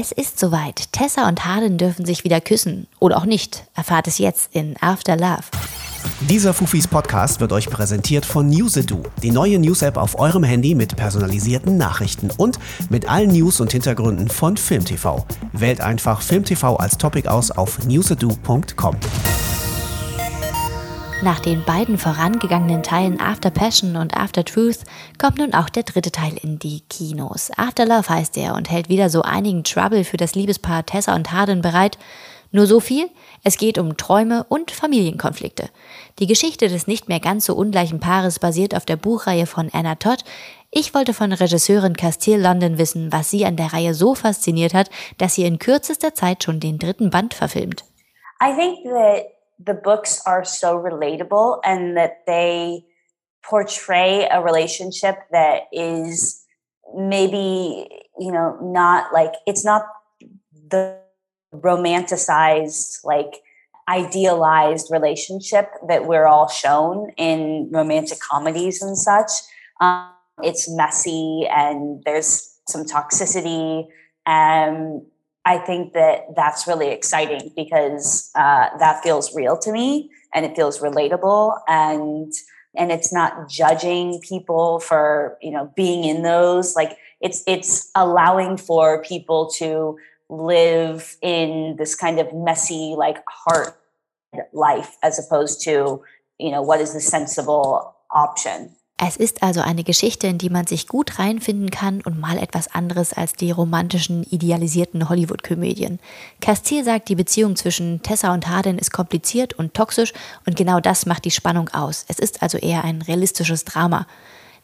Es ist soweit. Tessa und Harden dürfen sich wieder küssen. Oder auch nicht. Erfahrt es jetzt in After Love. Dieser Fufis Podcast wird euch präsentiert von Newsedu, die neue News-App auf eurem Handy mit personalisierten Nachrichten und mit allen News und Hintergründen von FilmTV. Wählt einfach FilmTV als Topic aus auf newsedu.com. Nach den beiden vorangegangenen Teilen After Passion und After Truth kommt nun auch der dritte Teil in die Kinos. After Love heißt er und hält wieder so einigen Trouble für das Liebespaar Tessa und Harden bereit. Nur so viel, es geht um Träume und Familienkonflikte. Die Geschichte des nicht mehr ganz so ungleichen Paares basiert auf der Buchreihe von Anna Todd. Ich wollte von Regisseurin Castile London wissen, was sie an der Reihe so fasziniert hat, dass sie in kürzester Zeit schon den dritten Band verfilmt. I think that the books are so relatable and that they portray a relationship that is maybe you know not like it's not the romanticized like idealized relationship that we're all shown in romantic comedies and such. Um, it's messy and there's some toxicity and I think that that's really exciting because uh, that feels real to me and it feels relatable and and it's not judging people for you know being in those. Like it's it's allowing for people to live in this kind of messy like heart life as opposed to you know what is the sensible option Es ist also eine Geschichte, in die man sich gut reinfinden kann und mal etwas anderes als die romantischen, idealisierten Hollywood-Komödien. Castile sagt, die Beziehung zwischen Tessa und Harden ist kompliziert und toxisch und genau das macht die Spannung aus. Es ist also eher ein realistisches Drama.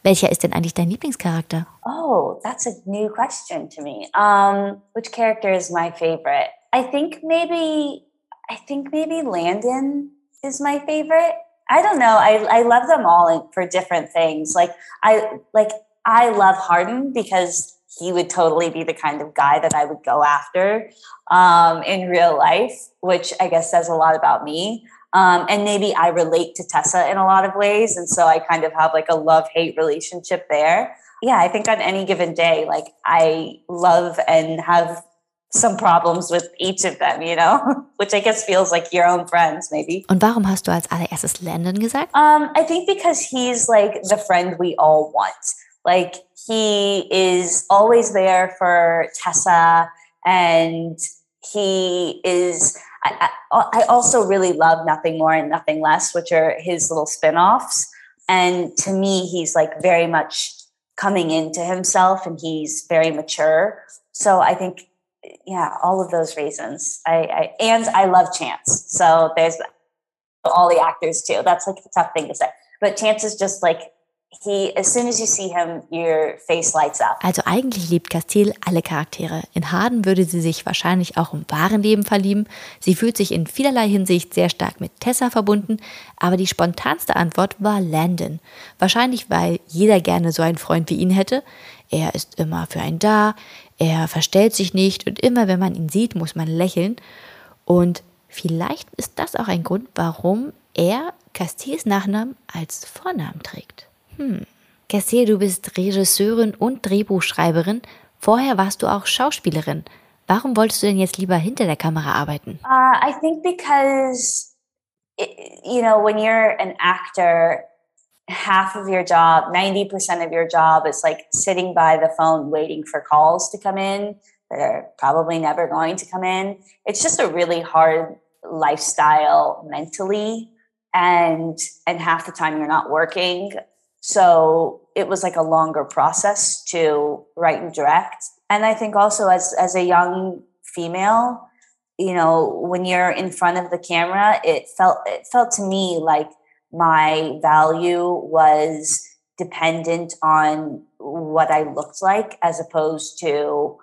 Welcher ist denn eigentlich dein Lieblingscharakter? Oh, that's a new question to me. Um, which character is my favorite? I think maybe, I think maybe Landon is my favorite. I don't know. I, I love them all for different things. Like I like I love Harden because he would totally be the kind of guy that I would go after um, in real life, which I guess says a lot about me. Um, and maybe I relate to Tessa in a lot of ways, and so I kind of have like a love hate relationship there. Yeah, I think on any given day, like I love and have some problems with each of them, you know, which I guess feels like your own friends, maybe. Und warum hast du als allererstes Landon gesagt? Um, I think because he's like the friend we all want. Like he is always there for Tessa, and he is. I, I, I also really love Nothing More and Nothing Less, which are his little spin-offs. And to me, he's like very much coming into himself, and he's very mature. So I think yeah, all of those reasons. I, I and I love Chance. So there's all the actors too. That's like a tough thing to say. But Chance is just like he as soon as you see him, your face lights up. Also eigentlich liebt Castile alle Charaktere. In Harden würde sie sich wahrscheinlich auch im wahren Leben verlieben. Sie fühlt sich in vielerlei Hinsicht sehr stark mit Tessa verbunden, aber die spontanste Antwort war Landon. Wahrscheinlich, weil jeder gerne so einen Freund wie ihn hätte. Er ist immer für einen da, er verstellt sich nicht und immer wenn man ihn sieht, muss man lächeln. Und vielleicht ist das auch ein Grund, warum er Castils Nachnamen als Vornamen trägt. Hm. Castile, du bist Regisseurin und Drehbuchschreiberin. Vorher warst du auch Schauspielerin. Warum wolltest du denn jetzt lieber hinter der Kamera arbeiten? Uh, I think because, you know, when you're an actor, half of your job, 90% of your job is like sitting by the phone waiting for calls to come in that are probably never going to come in. It's just a really hard lifestyle mentally and and half the time you're not working. So it was like a longer process to write and direct. And I think also as as a young female, you know, when you're in front of the camera, it felt it felt to me like my value was dependent on what I looked like as opposed to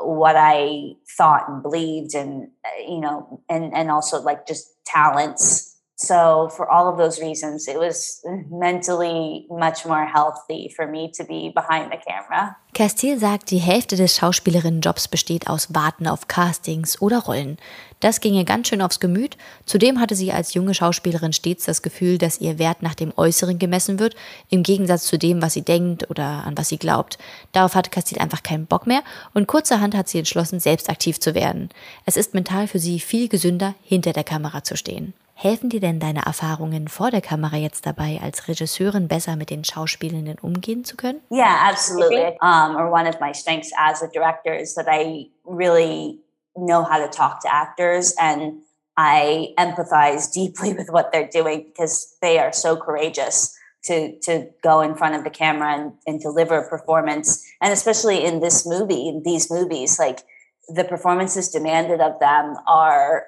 what I thought and believed and uh, you know and and also like just talents So for all of those reasons, it was mentally much more healthy for me to be behind the camera. Castile sagt, die Hälfte des Schauspielerinnenjobs besteht aus Warten auf Castings oder Rollen. Das ginge ganz schön aufs Gemüt. Zudem hatte sie als junge Schauspielerin stets das Gefühl, dass ihr Wert nach dem Äußeren gemessen wird, im Gegensatz zu dem, was sie denkt oder an was sie glaubt. Darauf hatte Castile einfach keinen Bock mehr und kurzerhand hat sie entschlossen, selbst aktiv zu werden. Es ist mental für sie viel gesünder, hinter der Kamera zu stehen. Helfen dir denn deine Erfahrungen vor der Kamera jetzt dabei, als Regisseurin besser mit den Schauspielenden umgehen zu können? Yeah, absolutely. Um, or one of my strengths as a director is that I really know how to talk to actors and I empathize deeply with what they're doing because they are so courageous to to go in front of the camera and, and deliver a performance. And especially in this movie, in these movies, like the performances demanded of them are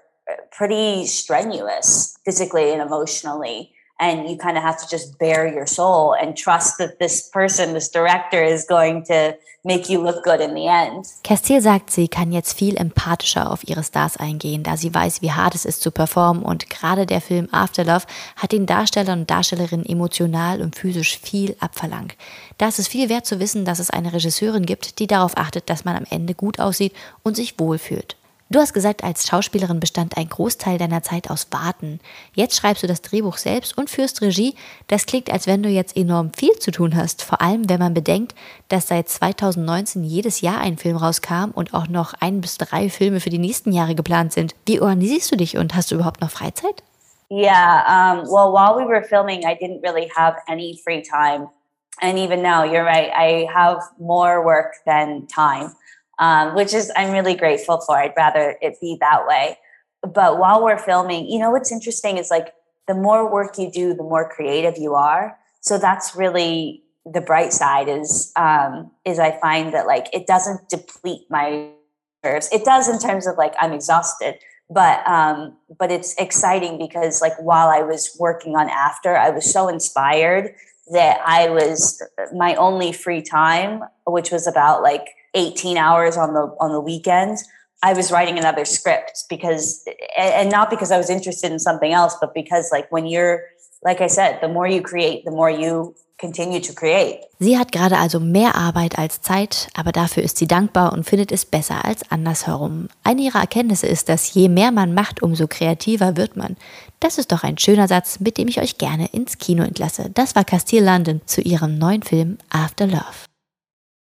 pretty strenuous physically and emotionally and you kind of have to just bare your soul and trust that this person, this director is going to make you look good in the end. Castile sagt, sie kann jetzt viel empathischer auf ihre Stars eingehen, da sie weiß, wie hart es ist zu performen und gerade der Film Afterlove hat den Darstellern und Darstellerinnen emotional und physisch viel abverlangt. Da ist es viel wert zu wissen, dass es eine Regisseurin gibt, die darauf achtet, dass man am Ende gut aussieht und sich wohlfühlt. Du hast gesagt, als Schauspielerin bestand ein Großteil deiner Zeit aus Warten. Jetzt schreibst du das Drehbuch selbst und führst Regie. Das klingt, als wenn du jetzt enorm viel zu tun hast, vor allem wenn man bedenkt, dass seit 2019 jedes Jahr ein Film rauskam und auch noch ein bis drei Filme für die nächsten Jahre geplant sind. Wie organisierst du dich und hast du überhaupt noch Freizeit? Yeah, um, well, while we were filming, I didn't really have any free time. And even now, you're right, I have more work than time. Um, which is I'm really grateful for. I'd rather it be that way. But while we're filming, you know what's interesting is like the more work you do, the more creative you are. So that's really the bright side is um, is I find that like it doesn't deplete my nerves. It does in terms of like I'm exhausted, but um, but it's exciting because like while I was working on after, I was so inspired that I was my only free time, which was about like 18 hours on the on the weekends i was writing another script because and not because i was interested in something else but because like when you're like i said the more you create the more you continue to create. Sie hat gerade also mehr arbeit als zeit aber dafür ist sie dankbar und findet es besser als andersherum. Eine ihrer erkenntnisse ist dass je mehr man macht umso kreativer wird man. Das ist doch ein schöner satz mit dem ich euch gerne ins kino entlasse. Das war castile london zu ihrem neuen film after love